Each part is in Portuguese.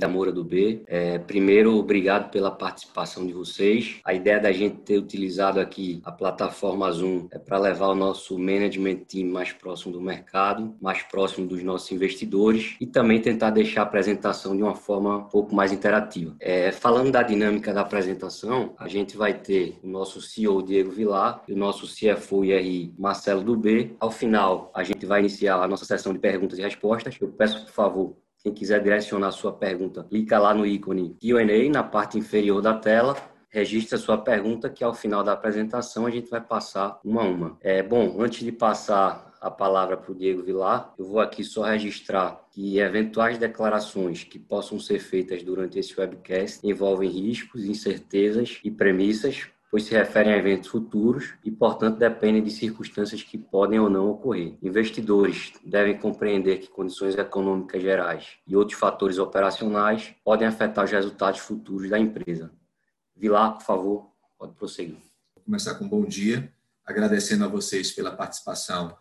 da Moura do B. É, primeiro, obrigado pela participação de vocês. A ideia da gente ter utilizado aqui a plataforma Zoom é para levar o nosso management team mais próximo do mercado, mais próximo dos nossos investidores e também tentar deixar a apresentação de uma forma um pouco mais interativa. É, falando da dinâmica da apresentação, a gente vai ter o nosso CEO Diego Vilar e o nosso CFO IRI Marcelo Dubê. Ao final, a gente vai iniciar a nossa sessão de perguntas e respostas. Eu peço, por favor, quem quiser direcionar sua pergunta, clica lá no ícone Q&A na parte inferior da tela registre a sua pergunta, que ao final da apresentação a gente vai passar uma a uma. É, bom, antes de passar a palavra para o Diego Vilar, eu vou aqui só registrar que eventuais declarações que possam ser feitas durante esse webcast envolvem riscos, incertezas e premissas pois se referem a eventos futuros e, portanto, dependem de circunstâncias que podem ou não ocorrer. Investidores devem compreender que condições econômicas gerais e outros fatores operacionais podem afetar os resultados futuros da empresa. Vilar, por favor, pode prosseguir. Vou começar com um bom dia, agradecendo a vocês pela participação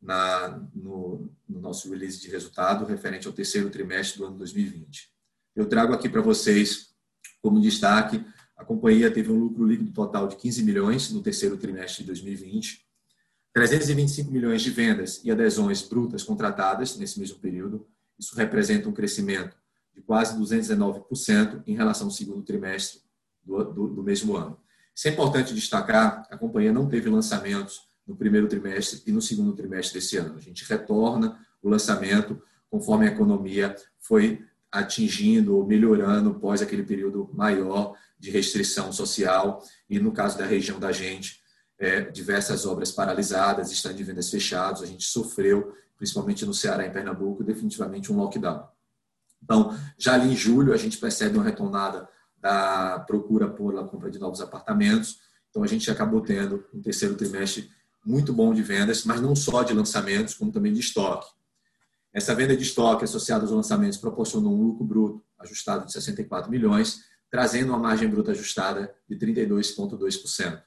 na, no, no nosso release de resultado referente ao terceiro trimestre do ano 2020. Eu trago aqui para vocês, como destaque, a companhia teve um lucro líquido total de 15 milhões no terceiro trimestre de 2020, 325 milhões de vendas e adesões brutas contratadas nesse mesmo período. Isso representa um crescimento de quase 219% em relação ao segundo trimestre do, do, do mesmo ano. Isso é importante destacar, a companhia não teve lançamentos no primeiro trimestre e no segundo trimestre desse ano. A gente retorna o lançamento conforme a economia foi atingindo ou melhorando pós aquele período maior de restrição social e, no caso da região da gente, é, diversas obras paralisadas, stand de vendas fechados. A gente sofreu, principalmente no Ceará e Pernambuco, definitivamente um lockdown. Então, já ali em julho, a gente percebe uma retomada da procura por a compra de novos apartamentos. Então, a gente acabou tendo um terceiro trimestre muito bom de vendas, mas não só de lançamentos, como também de estoque. Essa venda de estoque associada aos lançamentos proporcionou um lucro bruto ajustado de 64 milhões, trazendo uma margem bruta ajustada de 32,2%.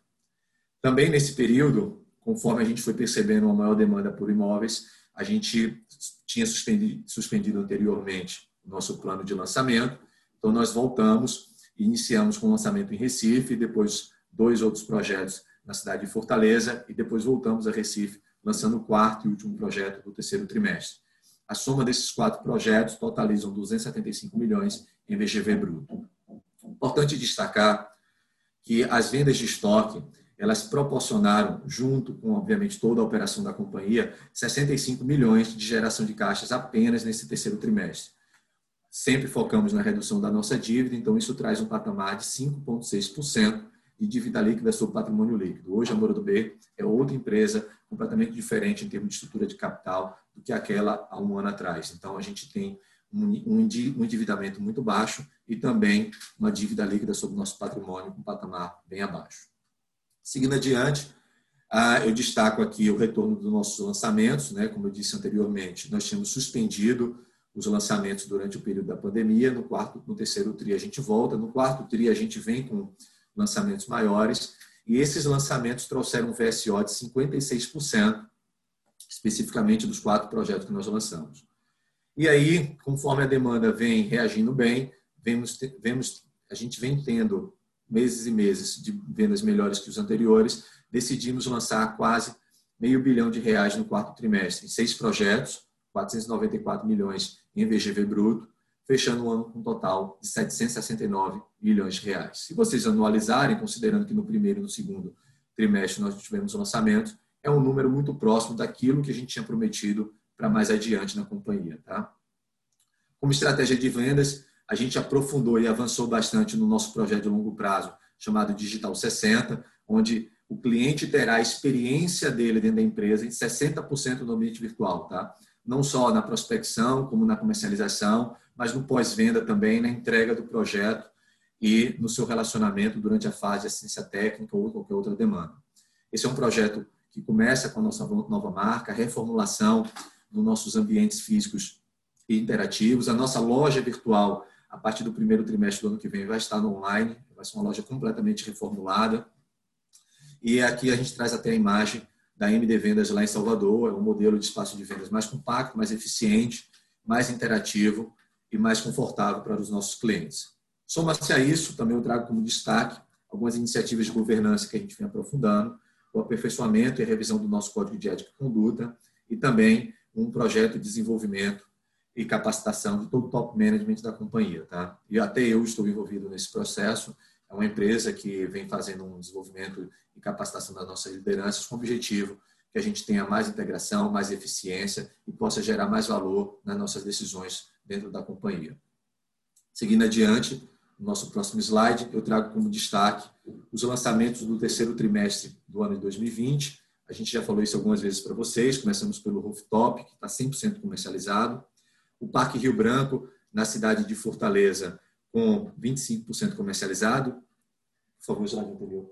Também nesse período, conforme a gente foi percebendo uma maior demanda por imóveis, a gente tinha suspendido, suspendido anteriormente o nosso plano de lançamento, então nós voltamos e iniciamos com o lançamento em Recife, depois dois outros projetos na cidade de Fortaleza e depois voltamos a Recife, lançando o quarto e último projeto do terceiro trimestre. A soma desses quatro projetos totalizam 275 milhões em VGV bruto. Importante destacar que as vendas de estoque elas proporcionaram, junto com, obviamente, toda a operação da companhia, 65 milhões de geração de caixas apenas nesse terceiro trimestre. Sempre focamos na redução da nossa dívida, então isso traz um patamar de 5,6% de dívida líquida sobre patrimônio líquido. Hoje, a Moura do B é outra empresa completamente diferente em termos de estrutura de capital do que aquela há um ano atrás. Então, a gente tem um endividamento muito baixo e também uma dívida líquida sobre o nosso patrimônio com um patamar bem abaixo. Seguindo adiante, ah, eu destaco aqui o retorno dos nossos lançamentos. Né? Como eu disse anteriormente, nós tínhamos suspendido os lançamentos durante o período da pandemia. No quarto, no terceiro tri a gente volta. No quarto tri a gente vem com lançamentos maiores. E esses lançamentos trouxeram um VSO de 56%, especificamente dos quatro projetos que nós lançamos. E aí, conforme a demanda vem reagindo bem, vemos, vemos, a gente vem tendo meses e meses de vendas melhores que os anteriores, decidimos lançar quase meio bilhão de reais no quarto trimestre, em seis projetos, 494 milhões em VGV bruto, fechando o ano com um total de 769 milhões de reais. Se vocês anualizarem, considerando que no primeiro e no segundo trimestre nós tivemos lançamento, é um número muito próximo daquilo que a gente tinha prometido para mais adiante na companhia. Tá? Como estratégia de vendas, a gente aprofundou e avançou bastante no nosso projeto de longo prazo, chamado Digital 60, onde o cliente terá a experiência dele dentro da empresa em 60% no ambiente virtual. Tá? Não só na prospecção, como na comercialização, mas no pós-venda também, na entrega do projeto e no seu relacionamento durante a fase de assistência técnica ou qualquer outra demanda. Esse é um projeto que começa com a nossa nova marca, reformulação dos nossos ambientes físicos e interativos. A nossa loja virtual, a partir do primeiro trimestre do ano que vem, vai estar no online, vai ser uma loja completamente reformulada. E aqui a gente traz até a imagem da MD Vendas lá em Salvador, é um modelo de espaço de vendas mais compacto, mais eficiente, mais interativo e mais confortável para os nossos clientes. Soma-se a isso, também eu trago como destaque algumas iniciativas de governança que a gente vem aprofundando, o aperfeiçoamento e a revisão do nosso código de ética e conduta e também um projeto de desenvolvimento e capacitação de todo o top management da companhia. Tá? E até eu estou envolvido nesse processo. É uma empresa que vem fazendo um desenvolvimento e capacitação das nossas lideranças com o objetivo que a gente tenha mais integração, mais eficiência e possa gerar mais valor nas nossas decisões dentro da companhia. Seguindo adiante, no nosso próximo slide, eu trago como destaque os lançamentos do terceiro trimestre do ano de 2020. A gente já falou isso algumas vezes para vocês. Começamos pelo rooftop, que está 100% comercializado. O Parque Rio Branco, na cidade de Fortaleza, com 25% comercializado. Por favor, slide anterior.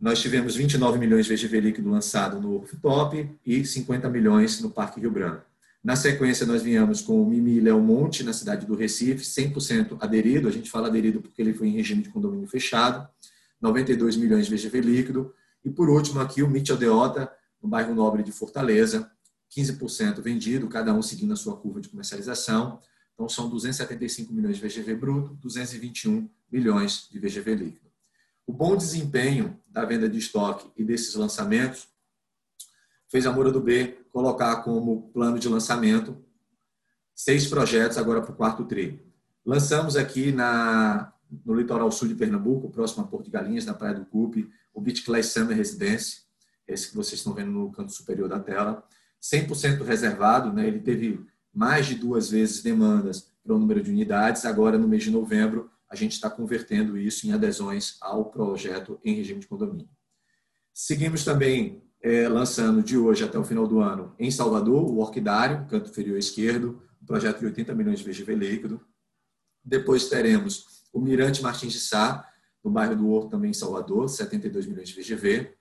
Nós tivemos 29 milhões de VGV líquido lançado no rooftop e 50 milhões no Parque Rio Branco. Na sequência, nós viemos com o Mimi Léo Monte, na cidade do Recife, 100% aderido. A gente fala aderido porque ele foi em regime de condomínio fechado, 92 milhões de VGV líquido. E, por último, aqui o Mitchell Deota, no bairro Nobre de Fortaleza, 15% vendido, cada um seguindo a sua curva de comercialização. Então, são 275 milhões de VGV bruto, 221 milhões de VGV líquido. O bom desempenho da venda de estoque e desses lançamentos fez a Moura do B colocar como plano de lançamento seis projetos agora para o quarto tri. Lançamos aqui na, no litoral sul de Pernambuco, próximo a Porto de Galinhas, na Praia do Cupe, o Beach Class Summer Residence, esse que vocês estão vendo no canto superior da tela, 100% reservado, né? ele teve mais de duas vezes demandas para o número de unidades, agora no mês de novembro a gente está convertendo isso em adesões ao projeto em regime de condomínio. Seguimos também é, lançando de hoje até o final do ano em Salvador, o Orquidário, canto inferior esquerdo, um projeto de 80 milhões de VGV líquido. Depois teremos o Mirante Martins de Sá, no bairro do Horto, também em Salvador, 72 milhões de VGV.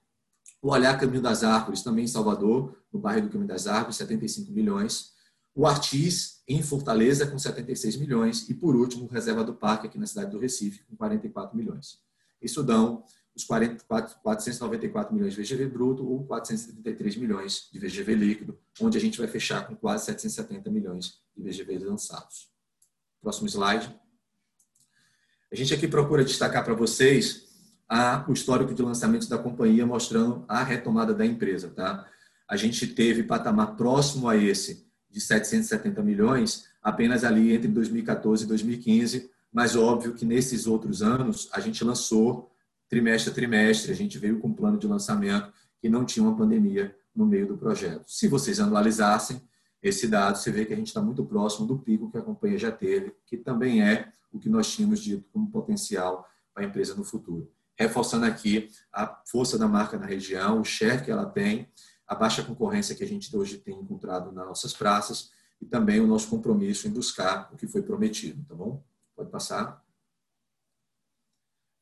O Olhar Caminho das Árvores, também em Salvador, no bairro do Caminho das Árvores, 75 milhões. O Artis, em Fortaleza, com 76 milhões. E, por último, Reserva do Parque, aqui na cidade do Recife, com 44 milhões. Isso dão os 44, 494 milhões de VGV bruto ou 473 milhões de VGV líquido, onde a gente vai fechar com quase 770 milhões de VGV lançados. Próximo slide. A gente aqui procura destacar para vocês a, o histórico de lançamentos da companhia, mostrando a retomada da empresa. Tá? A gente teve patamar próximo a esse de 770 milhões apenas ali entre 2014 e 2015, mas óbvio que nesses outros anos a gente lançou trimestre a trimestre, a gente veio com um plano de lançamento que não tinha uma pandemia no meio do projeto. Se vocês analisassem esse dado, você vê que a gente está muito próximo do pico que a companhia já teve, que também é o que nós tínhamos dito como potencial para a empresa no futuro. Reforçando aqui a força da marca na região, o share que ela tem, a baixa concorrência que a gente hoje tem encontrado nas nossas praças e também o nosso compromisso em buscar o que foi prometido, tá bom? Pode passar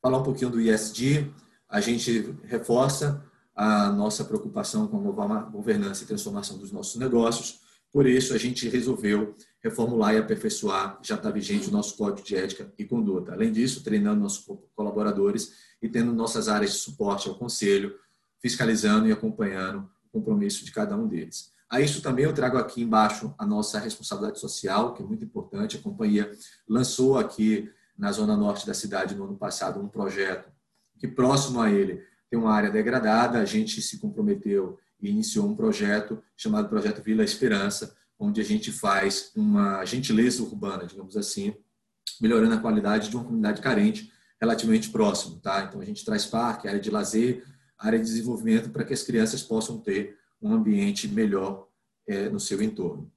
falar um pouquinho do ISD, a gente reforça a nossa preocupação com a governança e transformação dos nossos negócios. Por isso, a gente resolveu reformular e aperfeiçoar, já está vigente o nosso código de ética e conduta. Além disso, treinando nossos colaboradores e tendo nossas áreas de suporte ao conselho, fiscalizando e acompanhando compromisso de cada um deles. A isso também eu trago aqui embaixo a nossa responsabilidade social, que é muito importante. A companhia lançou aqui na zona norte da cidade no ano passado um projeto que próximo a ele tem uma área degradada, a gente se comprometeu e iniciou um projeto chamado Projeto Vila Esperança, onde a gente faz uma gentileza urbana, digamos assim, melhorando a qualidade de uma comunidade carente relativamente próximo, tá? Então a gente traz parque, área de lazer, área de desenvolvimento para que as crianças possam ter um ambiente melhor é, no seu entorno.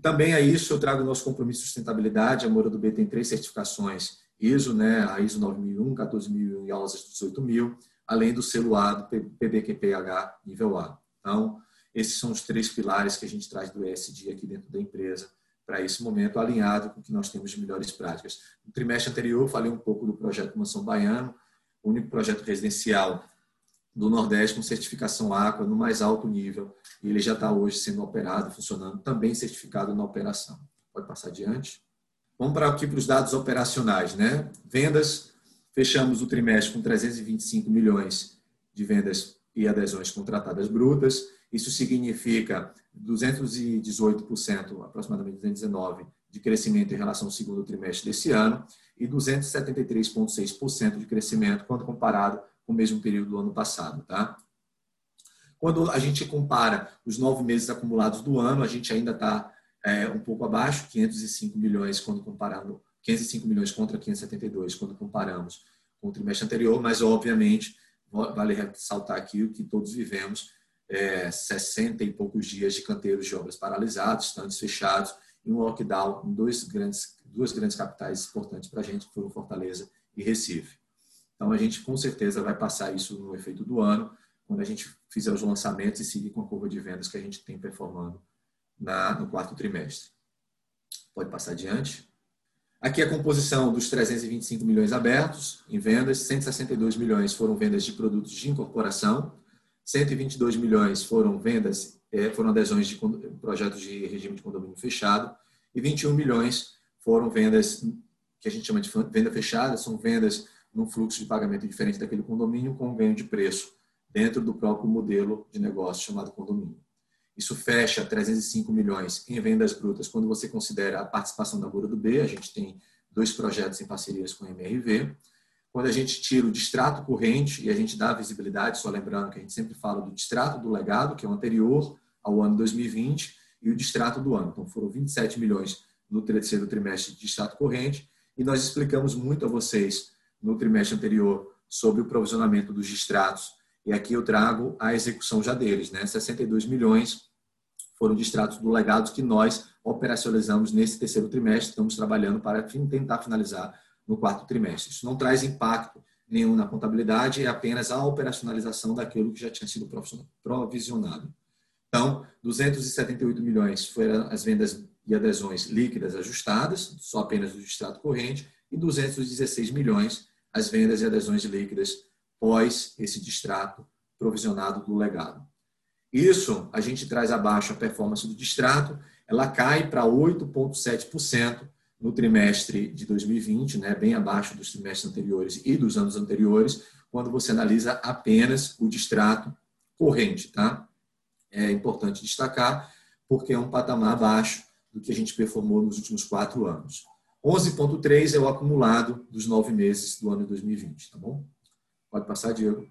Também a isso eu trago o nosso compromisso de sustentabilidade. A Moura do B tem três certificações ISO, né, a ISO 9001, 14000 e a OSAS 18000, além do selo A do PBQPH nível A. Então, esses são os três pilares que a gente traz do ESG aqui dentro da empresa para esse momento, alinhado com o que nós temos de melhores práticas. No trimestre anterior, falei um pouco do projeto Mansão Baiano, o único projeto residencial do Nordeste com certificação Aqua no mais alto nível. E ele já está hoje sendo operado, funcionando, também certificado na operação. Pode passar adiante. Vamos para aqui para os dados operacionais, né? Vendas, fechamos o trimestre com 325 milhões de vendas e adesões contratadas brutas. Isso significa 218%, aproximadamente 219, de crescimento em relação ao segundo trimestre desse ano e 273,6% de crescimento quando comparado com o mesmo período do ano passado. Tá? Quando a gente compara os nove meses acumulados do ano, a gente ainda está é, um pouco abaixo, 505 milhões quando comparando 505 milhões contra 572 quando comparamos com o trimestre anterior, mas obviamente vale ressaltar aqui o que todos vivemos, é, 60 e poucos dias de canteiros de obras paralisados, estandes fechados e um lockdown em dois grandes, duas grandes capitais importantes para a gente, que foram Fortaleza e Recife. Então, a gente com certeza vai passar isso no efeito do ano, quando a gente fizer os lançamentos e seguir com a curva de vendas que a gente tem performando na, no quarto trimestre. Pode passar adiante. Aqui a composição dos 325 milhões abertos em vendas, 162 milhões foram vendas de produtos de incorporação, 122 milhões foram vendas, é, foram adesões de projetos de regime de condomínio fechado e 21 milhões foram vendas que a gente chama de venda fechada, são vendas num fluxo de pagamento diferente daquele condomínio com ganho de preço dentro do próprio modelo de negócio chamado condomínio. Isso fecha 305 milhões em vendas brutas quando você considera a participação da Bura do B. A gente tem dois projetos em parcerias com a MRV. Quando a gente tira o distrato corrente e a gente dá visibilidade, só lembrando que a gente sempre fala do distrato do legado, que é o anterior ao ano 2020, e o distrato do ano. Então, foram 27 milhões no terceiro trimestre de distrato corrente, e nós explicamos muito a vocês no trimestre anterior sobre o provisionamento dos distratos e aqui eu trago a execução já deles, né? 62 milhões foram distratos do legado que nós operacionalizamos nesse terceiro trimestre, estamos trabalhando para tentar finalizar no quarto trimestre. Isso não traz impacto nenhum na contabilidade, é apenas a operacionalização daquilo que já tinha sido provisionado. Então, 278 milhões foram as vendas e adesões líquidas ajustadas, só apenas do distrato corrente, e 216 milhões as vendas e adesões líquidas pós esse distrato provisionado do legado. Isso a gente traz abaixo a performance do distrato, ela cai para 8,7% no trimestre de 2020, né, bem abaixo dos trimestres anteriores e dos anos anteriores, quando você analisa apenas o distrato corrente. Tá? É importante destacar, porque é um patamar abaixo do que a gente performou nos últimos quatro anos. 11,3 é o acumulado dos nove meses do ano de 2020, tá bom? Pode passar, Diego.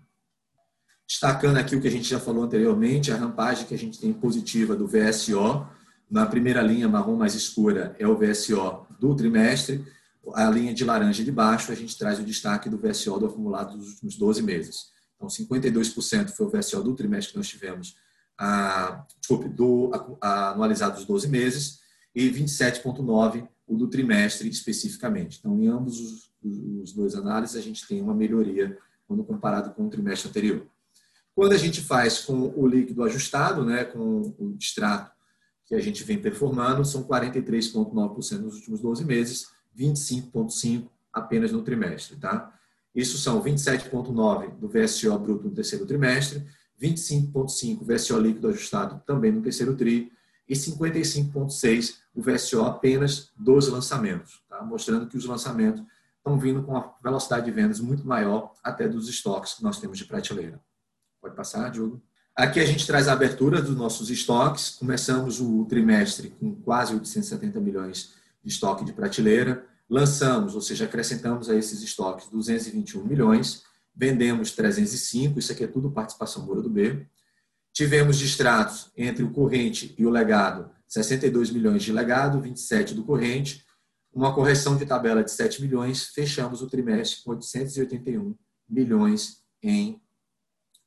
Destacando aqui o que a gente já falou anteriormente, a rampagem que a gente tem positiva do VSO. Na primeira linha marrom mais escura é o VSO do trimestre. A linha de laranja de baixo, a gente traz o destaque do VSO do acumulado dos últimos 12 meses. Então, 52% foi o VSO do trimestre que nós tivemos, a, desculpe, do anualizado dos 12 meses, e 27,9% o do trimestre especificamente. Então, em ambos os, os dois análises, a gente tem uma melhoria quando comparado com o trimestre anterior. Quando a gente faz com o líquido ajustado, né, com o distrato que a gente vem performando, são 43,9% nos últimos 12 meses, 25,5% apenas no trimestre. Tá? Isso são 27,9% do VSO bruto no terceiro trimestre, 25,5% VSO líquido ajustado também no terceiro TRI e 55,6% o VSO apenas dos lançamentos, tá? mostrando que os lançamentos estão vindo com uma velocidade de vendas muito maior até dos estoques que nós temos de prateleira. Pode passar, Diogo? Aqui a gente traz a abertura dos nossos estoques. Começamos o trimestre com quase 870 milhões de estoque de prateleira. Lançamos, ou seja, acrescentamos a esses estoques 221 milhões. Vendemos 305, isso aqui é tudo participação Moura do B. Tivemos distratos entre o corrente e o legado, 62 milhões de legado, 27 do corrente uma correção de tabela de 7 milhões, fechamos o trimestre com 881 milhões em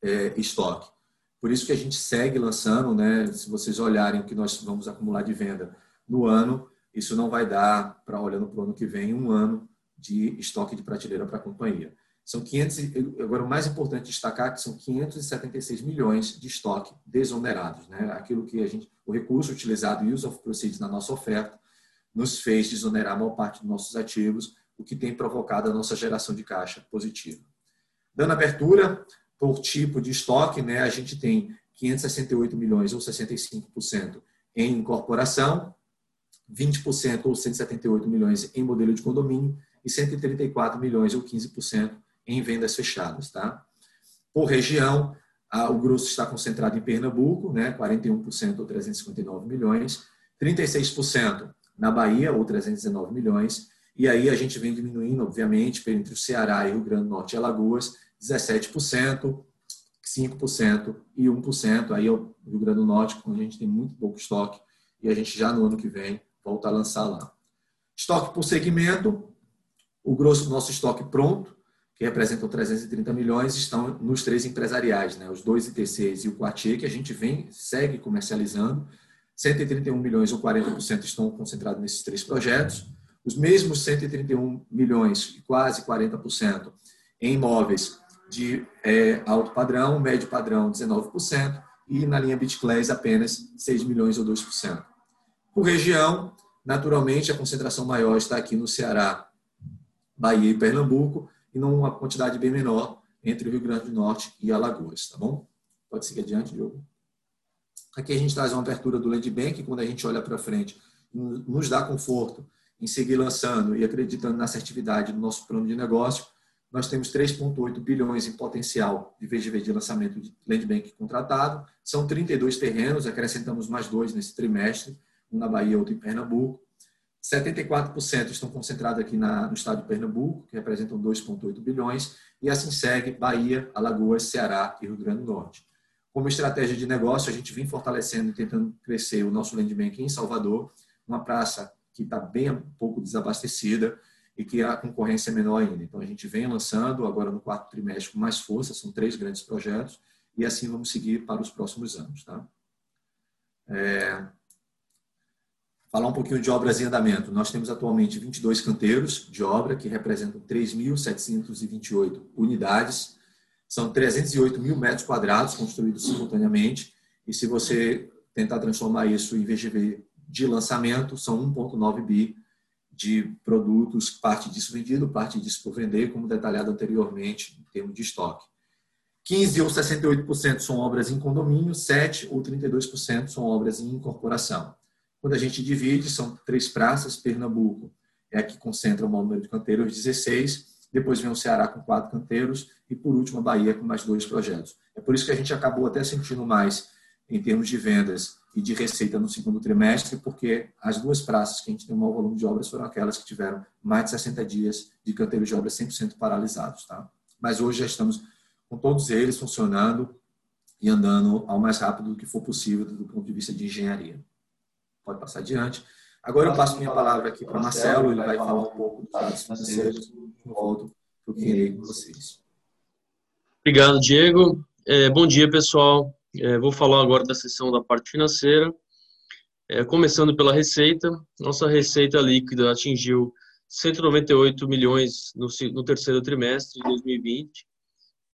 é, estoque. Por isso que a gente segue lançando, né? Se vocês olharem o que nós vamos acumular de venda no ano, isso não vai dar, para olhando para o ano que vem, um ano de estoque de prateleira para a companhia. São 500, agora o mais importante destacar é que são 576 milhões de estoque desonerados, né? Aquilo que a gente, o recurso utilizado use of proceeds na nossa oferta, nos fez desonerar a maior parte dos nossos ativos, o que tem provocado a nossa geração de caixa positiva. Dando abertura por tipo de estoque, né, a gente tem 568 milhões ou 65% em incorporação, 20% ou 178 milhões em modelo de condomínio e 134 milhões ou 15% em vendas fechadas. Tá? Por região, o grosso está concentrado em Pernambuco, né, 41% ou 359 milhões, 36% na Bahia, ou 319 milhões, e aí a gente vem diminuindo, obviamente, entre o Ceará e Rio Grande do Norte e Alagoas, 17%, 5% e 1%. Aí é o Rio Grande do Norte, onde a gente tem muito pouco estoque, e a gente já no ano que vem volta a lançar lá. Estoque por segmento, o grosso do nosso estoque pronto, que representam 330 milhões, estão nos três empresariais, né? os dois ITCs e o Quartier, que a gente vem, segue comercializando. 131 milhões ou 40% estão concentrados nesses três projetos. Os mesmos 131 milhões, quase 40%, em imóveis de é, alto padrão, médio padrão 19%, e na linha Bitclays apenas 6 milhões ou 2%. Por região, naturalmente, a concentração maior está aqui no Ceará, Bahia e Pernambuco, e numa quantidade bem menor entre o Rio Grande do Norte e Alagoas, tá bom? Pode seguir adiante, Diogo. Aqui a gente traz uma abertura do Land Bank, quando a gente olha para frente, nos dá conforto em seguir lançando e acreditando na assertividade do nosso plano de negócio. Nós temos 3,8 bilhões em potencial de VGV de lançamento de Land Bank contratado. São 32 terrenos, acrescentamos mais dois nesse trimestre, um na Bahia, outro em Pernambuco. 74% estão concentrados aqui na, no estado de Pernambuco, que representam 2,8 bilhões, e assim segue Bahia, Alagoas, Ceará e Rio Grande do Norte. Como estratégia de negócio, a gente vem fortalecendo e tentando crescer o nosso land bank em Salvador, uma praça que está bem pouco desabastecida e que a concorrência é menor ainda. Então, a gente vem lançando agora no quarto trimestre com mais força, são três grandes projetos, e assim vamos seguir para os próximos anos. Tá? É, Falar um pouquinho de obras em andamento. Nós temos atualmente 22 canteiros de obra, que representam 3.728 unidades. São 308 mil metros quadrados construídos simultaneamente. E se você tentar transformar isso em VGV de lançamento, são 1,9 bi de produtos, parte disso vendido, parte disso por vender, como detalhado anteriormente, em termos de estoque. 15 ou 68% são obras em condomínio, 7 ou 32% são obras em incorporação. Quando a gente divide, são três praças, Pernambuco é a que concentra o maior número de canteiros, 16, depois vem o Ceará com quatro canteiros e, por último, a Bahia com mais dois projetos. É por isso que a gente acabou até sentindo mais em termos de vendas e de receita no segundo trimestre, porque as duas praças que a gente tem um maior volume de obras foram aquelas que tiveram mais de 60 dias de canteiros de obras 100% paralisados. Tá? Mas hoje já estamos com todos eles funcionando e andando ao mais rápido do que for possível do ponto de vista de engenharia pode passar adiante. Agora eu passo minha palavra aqui para Marcelo, ele vai falar um pouco dos dados financeiros, eu volto para o que com vocês. Obrigado, Diego. É, bom dia, pessoal. É, vou falar agora da sessão da parte financeira. É, começando pela receita, nossa receita líquida atingiu 198 milhões no, no terceiro trimestre de 2020,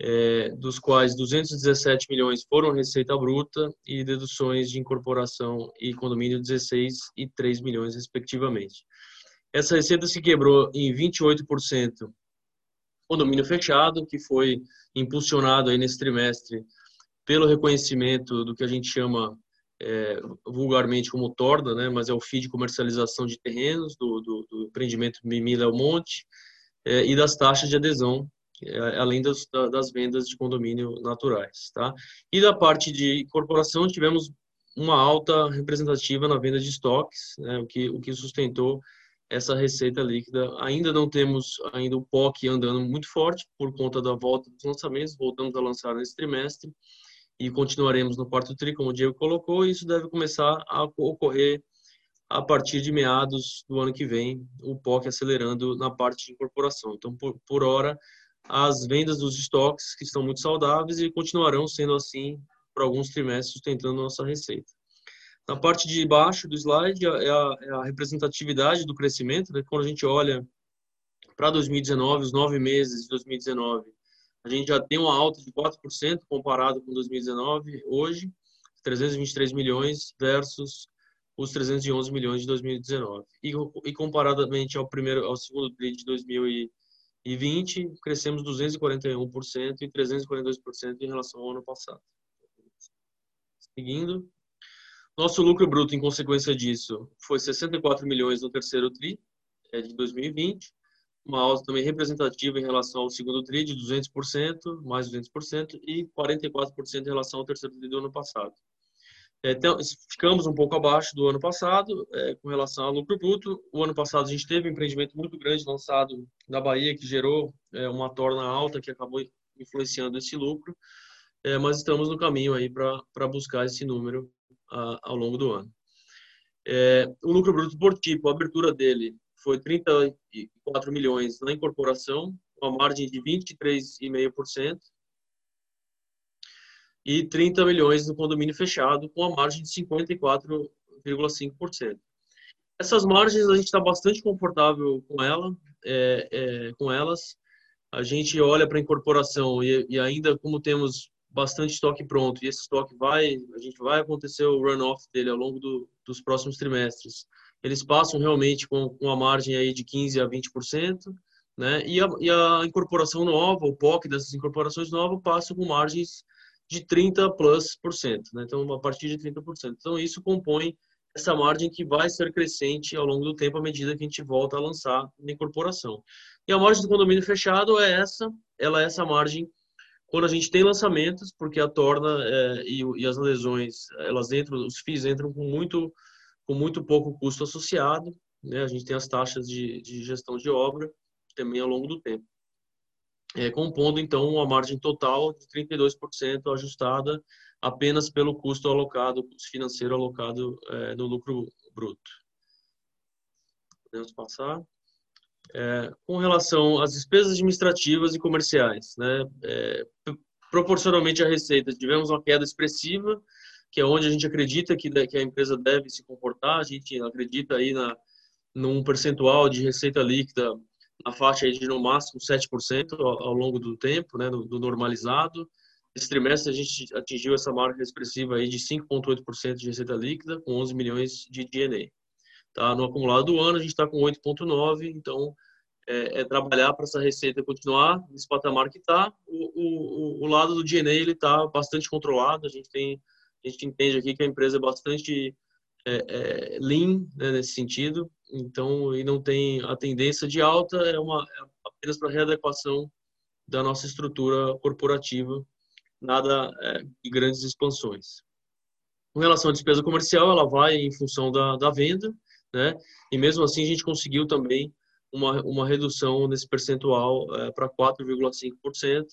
é, dos quais 217 milhões foram receita bruta e deduções de incorporação e condomínio 16 e 3 milhões, respectivamente. Essa receita se quebrou em 28% condomínio fechado, que foi impulsionado aí nesse trimestre pelo reconhecimento do que a gente chama é, vulgarmente como torda, né, mas é o FII de comercialização de terrenos do, do, do empreendimento Mimi Léo Monte é, e das taxas de adesão além das, das vendas de condomínio naturais, tá? E da parte de incorporação tivemos uma alta representativa na venda de estoques, né, o que o que sustentou essa receita líquida. Ainda não temos ainda o POC andando muito forte por conta da volta dos lançamentos, voltamos a lançar nesse trimestre e continuaremos no quarto tri, como o Diego colocou, e isso deve começar a ocorrer a partir de meados do ano que vem, o POC acelerando na parte de incorporação. Então, por, por hora, as vendas dos estoques que estão muito saudáveis e continuarão sendo assim por alguns trimestres, sustentando nossa receita. Na parte de baixo do slide é a, é a representatividade do crescimento. Né? Quando a gente olha para 2019, os nove meses de 2019, a gente já tem uma alta de 4% comparado com 2019, hoje, 323 milhões versus os 311 milhões de 2019. E, e comparadamente ao primeiro, ao segundo TRI de 2019, e 20 crescemos 241% e 342% em relação ao ano passado. Seguindo, nosso lucro bruto em consequência disso foi 64 milhões no terceiro tri é de 2020, uma alta também representativa em relação ao segundo tri de 200%, mais 200% e 44% em relação ao terceiro tri do ano passado. É, então, ficamos um pouco abaixo do ano passado é, com relação ao lucro bruto. O ano passado a gente teve um empreendimento muito grande lançado na Bahia que gerou é, uma torna alta que acabou influenciando esse lucro, é, mas estamos no caminho aí para buscar esse número a, ao longo do ano. É, o lucro bruto por tipo, a abertura dele foi 34 milhões na incorporação, uma margem de 23,5% e 30 milhões no condomínio fechado, com a margem de 54,5%. Essas margens a gente está bastante confortável com ela, é, é, com elas. A gente olha para a incorporação e, e, ainda como temos bastante estoque pronto e esse estoque vai, a gente vai acontecer o runoff dele ao longo do, dos próximos trimestres. Eles passam realmente com, com a margem aí de 15 a 20%, né? E a, e a incorporação nova, o POC dessas incorporações novas passa com margens de 30 plus por cento, né? Então, a partir de 30%. Então, isso compõe essa margem que vai ser crescente ao longo do tempo à medida que a gente volta a lançar na incorporação. E a margem do condomínio fechado é essa, ela é essa margem quando a gente tem lançamentos, porque a torna é, e, e, as lesões, elas entram, os FIIs entram com muito, com muito pouco custo associado, né? A gente tem as taxas de, de gestão de obra também ao longo do tempo é, compondo então uma margem total de 32% ajustada apenas pelo custo alocado, custo financeiro alocado é, no lucro bruto. Podemos passar. É, com relação às despesas administrativas e comerciais, né, é, proporcionalmente à receita, tivemos uma queda expressiva, que é onde a gente acredita que, que a empresa deve se comportar, a gente acredita aí na, num percentual de receita líquida na faixa de no máximo 7% ao, ao longo do tempo, né, do, do, normalizado. Esse trimestre a gente atingiu essa marca expressiva aí de 5,8% de receita líquida, com 11 milhões de DNA. Tá? No acumulado do ano, a gente está com 8,9%, então é, é trabalhar para essa receita continuar nesse patamar que está. O, o, o, lado do DNA está bastante controlado, a gente, tem, a gente entende aqui que a empresa é bastante é, é, lean né, nesse sentido, então e não tem a tendência de alta é uma é apenas para readequação da nossa estrutura corporativa, nada é, de grandes expansões. Com relação à despesa comercial, ela vai em função da, da venda, né? E mesmo assim a gente conseguiu também uma, uma redução nesse percentual é, para 4,5%.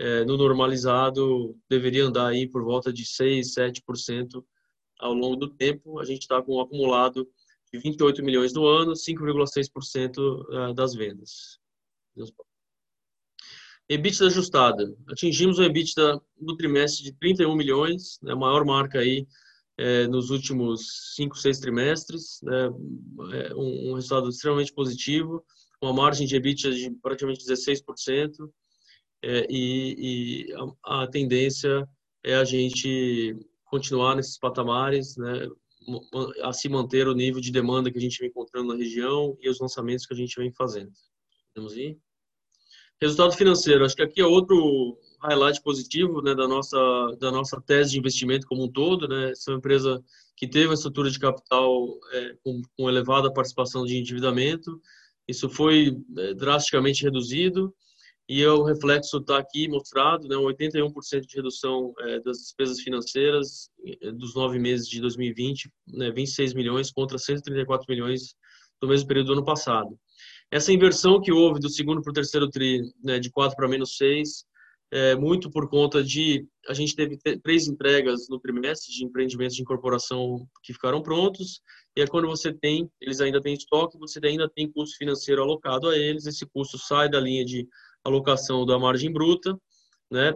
É, no normalizado deveria andar aí por volta de 6, 7% ao longo do tempo. A gente está com um acumulado de 28 milhões no ano, 5,6% eh, das vendas. EBITDA ajustada. Atingimos o EBITDA no trimestre de 31 milhões, né, a maior marca aí é, nos últimos 5, 6 trimestres, né, é um, um, resultado extremamente positivo, uma margem de EBITDA de praticamente 16%, é, e, e a, a, tendência é a gente continuar nesses patamares, né, a se manter o nível de demanda que a gente vem encontrando na região e os lançamentos que a gente vem fazendo. Vamos ir? Resultado financeiro, acho que aqui é outro highlight positivo né, da, nossa, da nossa tese de investimento como um todo. Né? Essa é uma empresa que teve uma estrutura de capital é, com, com elevada participação de endividamento. Isso foi é, drasticamente reduzido e o reflexo está aqui mostrado, né, 81% de redução é, das despesas financeiras é, dos nove meses de 2020, né, 26 milhões contra 134 milhões do mesmo período do ano passado. Essa inversão que houve do segundo para o terceiro TRI, né, de 4 para menos 6, é muito por conta de a gente teve três entregas no trimestre de empreendimentos de incorporação que ficaram prontos e é quando você tem eles ainda têm estoque você ainda tem custo financeiro alocado a eles esse custo sai da linha de alocação da margem bruta, né,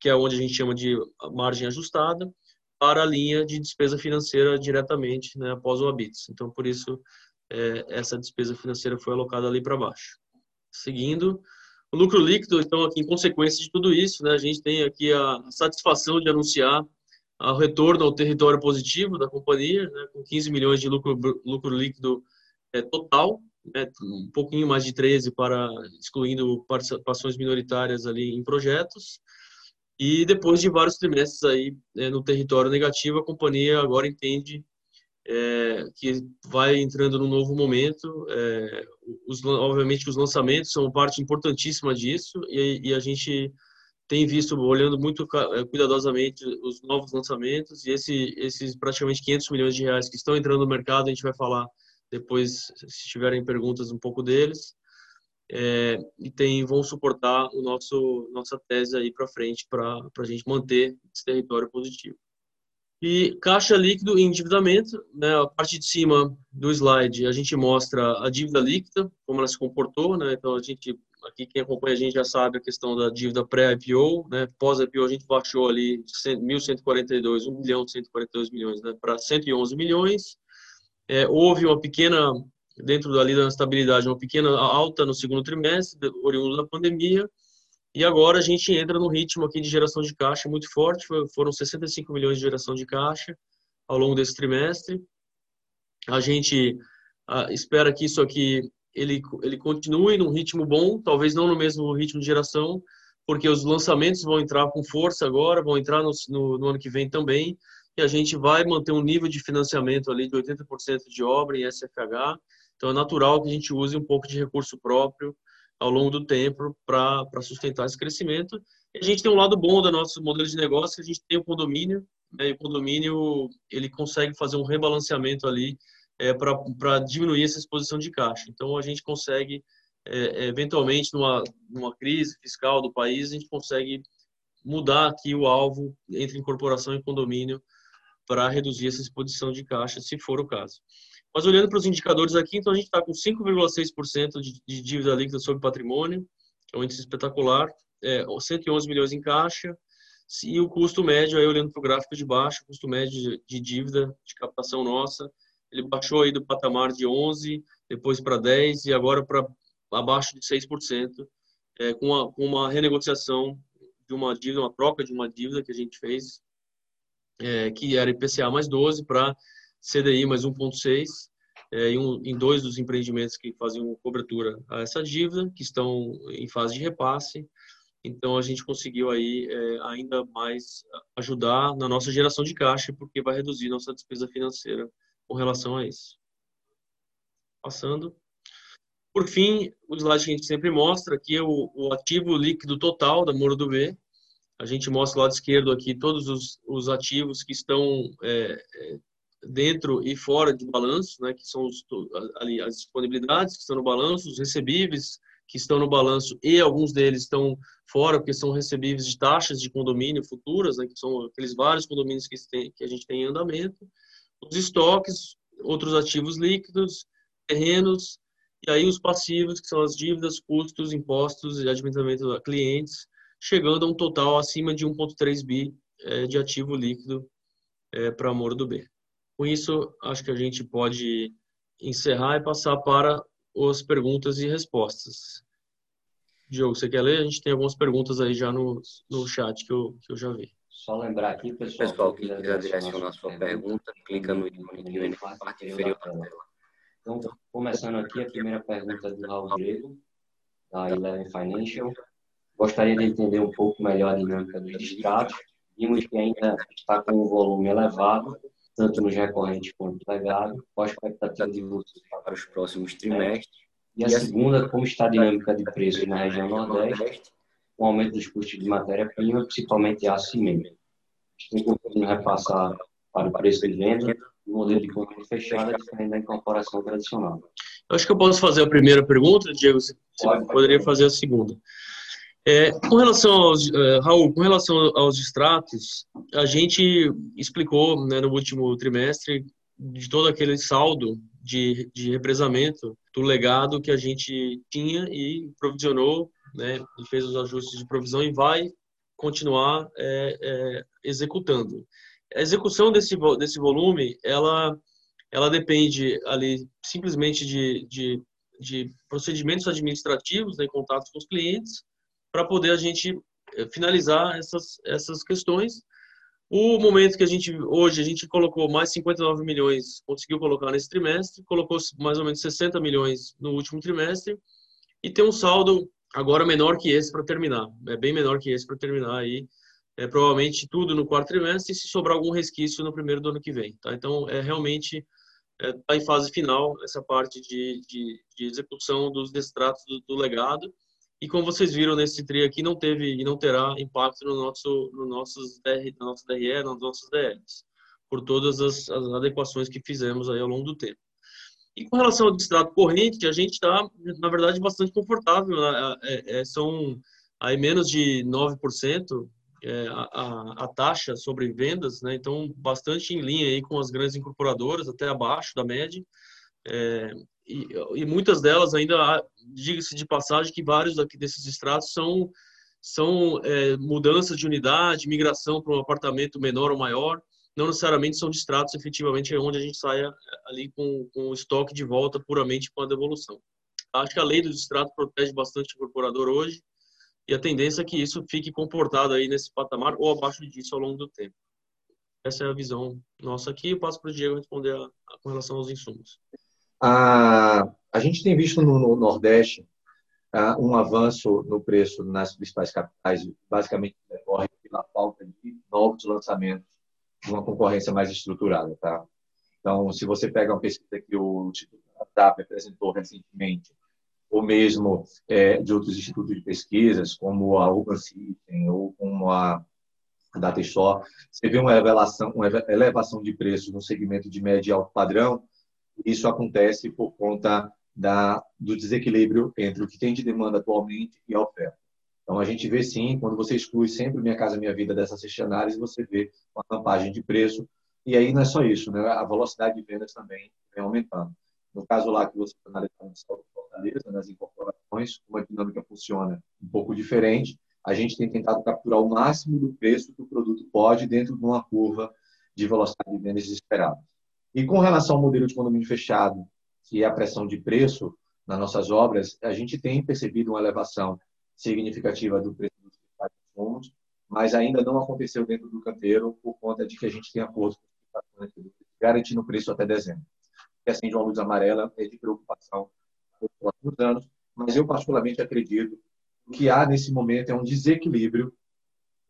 que é onde a gente chama de margem ajustada, para a linha de despesa financeira diretamente né, após o ABITS. Então, por isso, é, essa despesa financeira foi alocada ali para baixo. Seguindo, o lucro líquido, então, aqui em consequência de tudo isso, né, a gente tem aqui a satisfação de anunciar o retorno ao território positivo da companhia, né, com 15 milhões de lucro, lucro líquido é, total, né, um pouquinho mais de 13 para excluindo participações minoritárias ali em projetos. E depois de vários trimestres aí né, no território negativo, a companhia agora entende é, que vai entrando num novo momento. É, os, obviamente, os lançamentos são parte importantíssima disso e, e, a gente tem visto, olhando muito é, cuidadosamente os novos lançamentos e esse, esses praticamente 500 milhões de reais que estão entrando no mercado, a gente vai falar depois, se tiverem perguntas, um pouco deles. É, e tem, vão suportar o nosso nossa tese aí para frente para a gente manter esse território positivo. E caixa líquido e endividamento, né, a parte de cima do slide a gente mostra a dívida líquida, como ela se comportou, né, então a gente, aqui quem acompanha a gente já sabe a questão da dívida pré-IPO, né, pós-IPO a gente baixou ali de 1.142, 1 milhão 142 milhões, né, para 111 milhões, é, houve uma pequena, dentro da da estabilidade, uma pequena alta no segundo trimestre, oriundo da pandemia, e agora a gente entra no ritmo aqui de geração de caixa muito forte, foram 65 milhões de geração de caixa ao longo desse trimestre. A gente ah, espera que isso aqui ele, ele continue num ritmo bom, talvez não no mesmo ritmo de geração, porque os lançamentos vão entrar com força agora, vão entrar no, no, no ano que vem também, e a gente vai manter um nível de financiamento ali de 80% de obra em SFH, então é natural que a gente use um pouco de recurso próprio ao longo do tempo para sustentar esse crescimento. E a gente tem um lado bom do nosso modelo de negócio, que a gente tem o condomínio, né, e o condomínio ele consegue fazer um rebalanceamento ali é, para diminuir essa exposição de caixa. Então, a gente consegue, é, eventualmente, numa, numa crise fiscal do país, a gente consegue mudar aqui o alvo entre incorporação e condomínio para reduzir essa exposição de caixa, se for o caso. Mas olhando para os indicadores aqui, então a gente está com 5,6% de, dívida líquida sobre patrimônio, que é um índice espetacular, é, 111 milhões em caixa, e o custo médio, aí olhando para o gráfico de baixo, o custo médio de, dívida de captação nossa, ele baixou aí do patamar de 11, depois para 10 e agora para abaixo de 6%, é, com, com uma renegociação de uma dívida, uma troca de uma dívida que a gente fez, é, que era IPCA mais 12 para CDI mais 1,6 é, em, um, em dois dos empreendimentos que faziam cobertura a essa dívida, que estão em fase de repasse. Então, a gente conseguiu aí é, ainda mais ajudar na nossa geração de caixa, porque vai reduzir nossa despesa financeira com relação a isso. Passando. Por fim, o slide que a gente sempre mostra aqui é o, o ativo líquido total da Moro do B. A gente mostra do lado esquerdo aqui todos os, os ativos que estão é, é dentro e fora de balanço, né, que são os, ali as disponibilidades que estão no balanço, os recebíveis que estão no balanço e alguns deles estão fora porque são recebíveis de taxas de condomínio futuras, né, que são aqueles vários condomínios que, tem, que a gente tem em andamento, os estoques, outros ativos líquidos, terrenos e aí os passivos que são as dívidas, custos, impostos e adiantamento a clientes, chegando a um total acima de 1,3 bi é, de ativo líquido é, para Amor do B. Com isso, acho que a gente pode encerrar e passar para as perguntas e respostas. Diogo, você quer ler? A gente tem algumas perguntas aí já no, no chat que eu, que eu já vi. Só lembrar aqui, pessoal, pessoal que quiser direcionar a sua pergunta, clica no ícone na parte inferior da tela. Então, começando aqui, a primeira pergunta é do Raul Diego, da Eleven Financial. Gostaria de entender um pouco melhor a dinâmica dos distratos. Vimos que ainda está com um volume elevado tanto nos recorrentes quanto no legado, qual a expectativa de vocês para os próximos trimestres, e a segunda, como está a dinâmica de preços na região Nordeste, com o aumento dos custos de matéria-prima, principalmente aço e cimento. Tem conseguido repassar para o preço de venda o modelo de compra fechada diferente da incorporação tradicional. Eu acho que eu posso fazer a primeira pergunta, Diego, você poderia fazer a segunda. É, com relação aos, uh, Raul, com relação aos extratos, a gente explicou né, no último trimestre de todo aquele saldo de, de represamento do legado que a gente tinha e provisionou, né, e fez os ajustes de provisão e vai continuar é, é, executando. A execução desse, desse volume, ela, ela depende ali simplesmente de, de, de procedimentos administrativos, né, em contato com os clientes, para poder a gente eh, finalizar essas, essas questões. O momento que a gente, hoje, a gente colocou mais 59 milhões, conseguiu colocar nesse trimestre, colocou mais ou menos 60 milhões no último trimestre, e tem um saldo agora menor que esse para terminar, é bem menor que esse para terminar aí, é provavelmente tudo no quarto trimestre, e se sobrar algum resquício no primeiro do ano que vem, tá? Então, é realmente está é, tá em fase final essa parte de, de, de execução dos destratos do, do legado, E como vocês viram nesse TRI aqui, não teve e não terá impacto no nosso, no nossos DR, no nosso DRE, nos nossos DLs, por todas as, as adequações que fizemos aí ao longo do tempo. E com relação ao distrato corrente, a gente está, na verdade, bastante confortável. Né? É, é, são aí menos de 9% é, a, a, taxa sobre vendas, né? então bastante em linha aí com as grandes incorporadoras, até abaixo da média. É, e, e, muitas delas ainda, diga-se de passagem, que vários desses extratos são, são é, mudanças de unidade, migração para um apartamento menor ou maior, não necessariamente são distratos efetivamente é onde a gente saia ali com, com o estoque de volta puramente com a devolução. Acho que a lei do distrato protege bastante o incorporador hoje, e a tendência é que isso fique comportado aí nesse patamar ou abaixo disso ao longo do tempo. Essa é a visão nossa aqui. Eu passo para o Diego responder a, a, com relação aos insumos. A, a gente tem visto no, no Nordeste uh, um avanço no preço nas principais capitais, basicamente decorre pela falta de novos lançamentos uma concorrência mais estruturada. Tá? Então, se você pega uma pesquisa que o Instituto TAP apresentou recentemente, ou mesmo é, de outros institutos de pesquisas, como a Urban System ou como a Datastore, você vê uma elevação, uma elevação de preços no segmento de médio e alto padrão. Isso acontece por conta da, do desequilíbrio entre o que tem de demanda atualmente e a oferta. Então, a gente vê sim, quando você exclui sempre Minha Casa Minha Vida dessa cesta análise, você vê uma rampagem de preço. E aí não é só isso, né? a velocidade de vendas também vem aumentando. No caso lá que você analisou no Fortaleza, nas incorporações, como a dinâmica funciona um pouco diferente, a gente tem tentado capturar o máximo do preço que o produto pode dentro de uma curva de velocidade de vendas esperada. E com relação ao modelo de condomínio fechado, que é a pressão de preço nas nossas obras, a gente tem percebido uma elevação significativa do preço dos fundos, mas ainda não aconteceu dentro do canteiro por conta de que a gente tem acordo garantindo o preço até dezembro. Que acende uma luz amarela é de preocupação nos próximos anos, mas eu particularmente acredito que há nesse momento é um desequilíbrio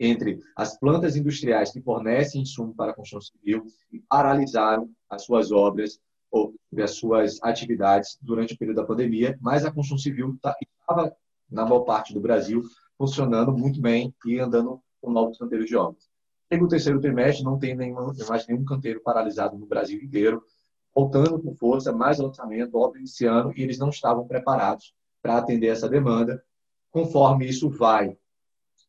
entre as plantas industriais que fornecem insumo para a construção civil e paralisaram as suas obras ou as suas atividades durante o período da pandemia, mas a construção civil tá, estava, na maior parte do Brasil, funcionando muito bem e andando com novos canteiros de obras. Chega o terceiro trimestre, não tem nenhum, mais nenhum canteiro paralisado no Brasil inteiro, voltando com força, mais lançamento, esse ano, e eles não estavam preparados para atender essa demanda. Conforme isso vai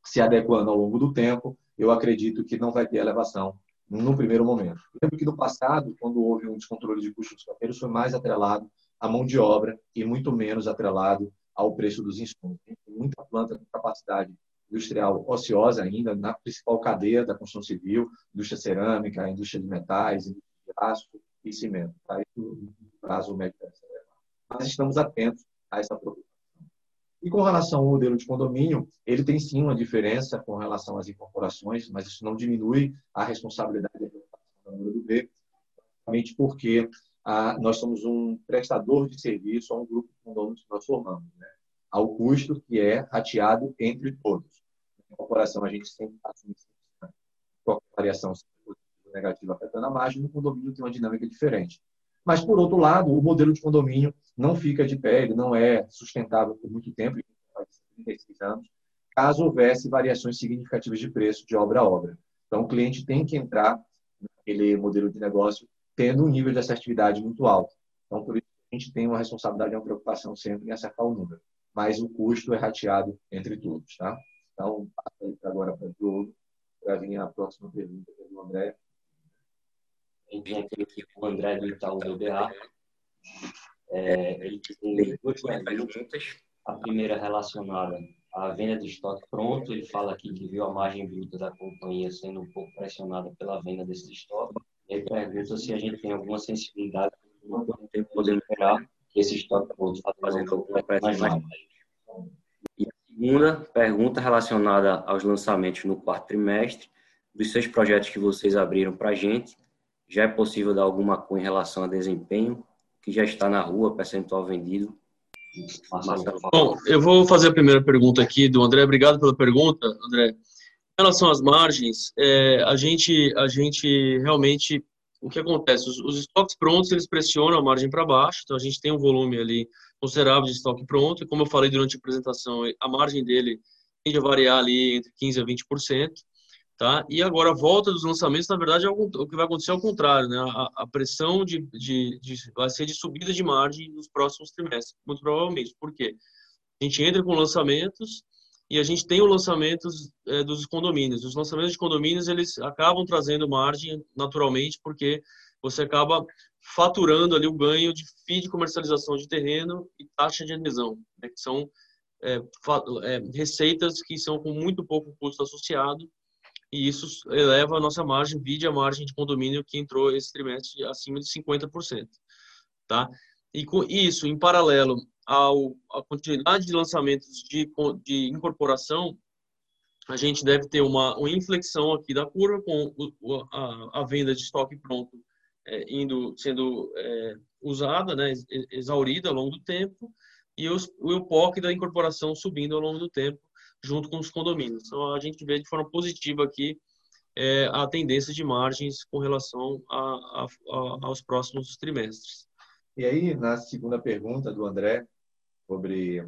se adequando ao longo do tempo, eu acredito que não vai ter elevação no primeiro momento. Lembro que no passado, quando houve um descontrole de custos dos canteiros, foi mais atrelado à mão de obra e muito menos atrelado ao preço dos insumos. Tem muita planta com capacidade industrial ociosa ainda na principal cadeia da construção civil, indústria cerâmica, indústria de metais, indústria de aço, e cimento. Tá? Isso no prazo médio Mas estamos atentos a essa preocupação. E com relação ao modelo de condomínio, ele tem sim uma diferença com relação às incorporações, mas isso não diminui a responsabilidade da do B, justamente porque ah, nós somos um prestador de serviço a um grupo de condomínios que nós formamos, né? ao custo que é rateado entre todos. Na incorporação, a gente sempre assume qualquer variação negativa afetando a margem, no condomínio tem uma dinâmica diferente. Mas, por outro lado, o modelo de condomínio não fica de pé, ele não é sustentável por muito tempo, 36 anos, caso houvesse variações significativas de preço de obra a obra. Então, o cliente tem que entrar naquele modelo de negócio tendo um nível de assertividade muito alto. Então, por isso, a gente tem uma responsabilidade e uma preocupação sempre em acertar o número. Mas o custo é rateado entre todos. Tá? Então, agora para o Diogo, para vir a próxima pergunta do André tem aqui o André do Itaú BBA. É, ele tem duas perguntas. A primeira relacionada à venda de estoque pronto. Ele fala aqui que viu a margem bruta da companhia sendo um pouco pressionada pela venda desse estoque. Ele pergunta se a gente tem alguma sensibilidade para poder poder esperar que esse estoque pronto fazendo um pouco mais. E a segunda pergunta relacionada aos lançamentos no quarto trimestre, dos seis projetos que vocês abriram para a gente, já é possível dar alguma cor em relação a desempenho, que já está na rua, percentual vendido? Bom, eu vou fazer a primeira pergunta aqui do André. Obrigado pela pergunta, André. Em relação às margens, é, a gente, a gente realmente, o que acontece? Os, os estoques prontos eles pressionam a margem para baixo, então a gente tem um volume ali considerável de estoque pronto. E como eu falei durante a apresentação, a margem dele tende a variar ali entre 15% a 20%. Tá? E agora a volta dos lançamentos, na verdade, é o que vai acontecer ao contrário, né? A, a pressão de, de, de, vai ser de subida de margem nos próximos trimestres, muito provavelmente. Por quê? A gente entra com lançamentos e a gente tem os lançamentos é, dos condomínios. Os lançamentos de condomínios eles acabam trazendo margem naturalmente, porque você acaba faturando ali o ganho de FII de comercialização de terreno e taxa de adesão, né? que são é, é, receitas que são com muito pouco custo associado e isso eleva a nossa margem, vide a margem de condomínio que entrou esse trimestre acima de 50%. Tá? E com isso, em paralelo ao, à continuidade de lançamentos de, de incorporação, a gente deve ter uma, uma inflexão aqui da curva com o, a, a, venda de estoque pronto é, indo sendo é, usada, né, exaurida ao longo do tempo, e os, o POC da incorporação subindo ao longo do tempo, junto com os condomínios. Então, a gente vê de forma positiva aqui é, a tendência de margens com relação a, a, a, aos próximos trimestres. E aí, na segunda pergunta do André, sobre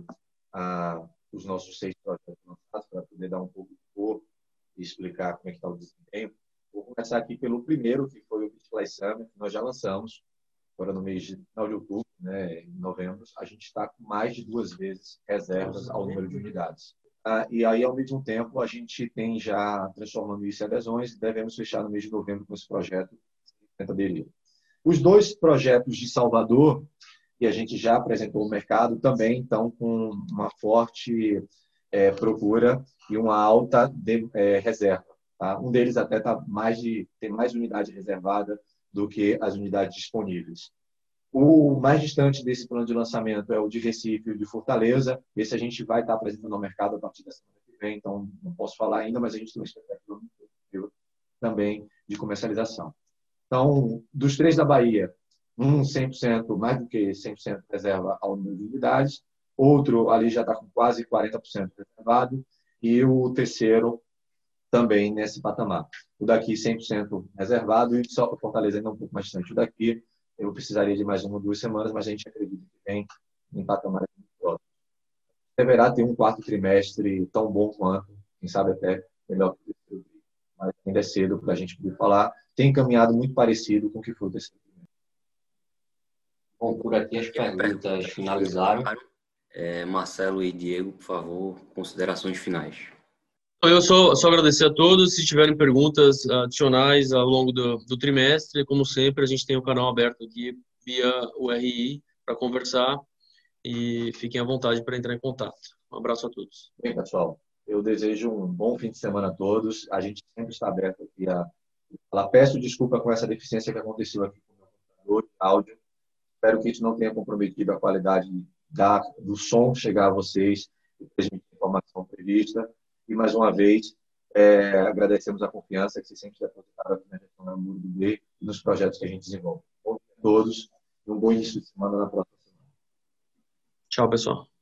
os nossos seis projetos lançados, para poder dar um pouco de cor e explicar como é que está o desempenho, vou começar aqui pelo primeiro, que foi o Display Summit, que nós já lançamos, agora no mês de, de outubro, né, em novembro, a gente está com mais de duas vezes reservas ao número de unidades. Ah, e aí, ao mesmo tempo, a gente tem já transformando isso em adesões, devemos fechar no mês de novembro com esse projeto. Os dois projetos de Salvador, que a gente já apresentou no mercado, também estão com uma forte é, procura e uma alta de, é, reserva. Tá? Um deles até tá mais de, tem mais unidade reservada do que as unidades disponíveis. O mais distante desse plano de lançamento é o de Recife e de Fortaleza. Esse a gente vai estar apresentando ao mercado a partir da semana que vem, então não posso falar ainda, mas a gente tem uma expectativa também de comercialização. Então, dos três da Bahia, um 100%, mais do que 100% reserva ao número de unidades, outro ali já está com quase 40% reservado, e o terceiro também nesse patamar. O daqui 100% reservado e só Fortaleza ainda um pouco mais distante. O daqui eu precisaria de mais uma ou duas semanas, mas a gente acredita que vem em patamares muito próximos. Deverá ter um quarto trimestre tão bom quanto, quem sabe até melhor que o mas ainda é cedo para a gente poder falar. Tem caminhado muito parecido com o que foi o terceiro trimestre. Bom, por aqui as perguntas finalizaram. É, Marcelo e Diego, por favor, considerações finais. Eu só, só agradecer a todos. Se tiverem perguntas adicionais ao longo do, do trimestre, como sempre, a gente tem o canal aberto aqui via o RI para conversar e fiquem à vontade para entrar em contato. Um abraço a todos. Bem, pessoal, eu desejo um bom fim de semana a todos. A gente sempre está aberto aqui a falar. Peço desculpa com essa deficiência que aconteceu aqui com o meu computador, áudio. Espero que isso não tenha comprometido a qualidade da, do som chegar a vocês e transmitir a informação prevista. E, mais uma vez, é, agradecemos a confiança que vocês sempre depositaram aqui na gestão da Muro do B e nos projetos que a gente desenvolve. Bom a todos e um bom início de semana na próxima semana. Tchau, pessoal.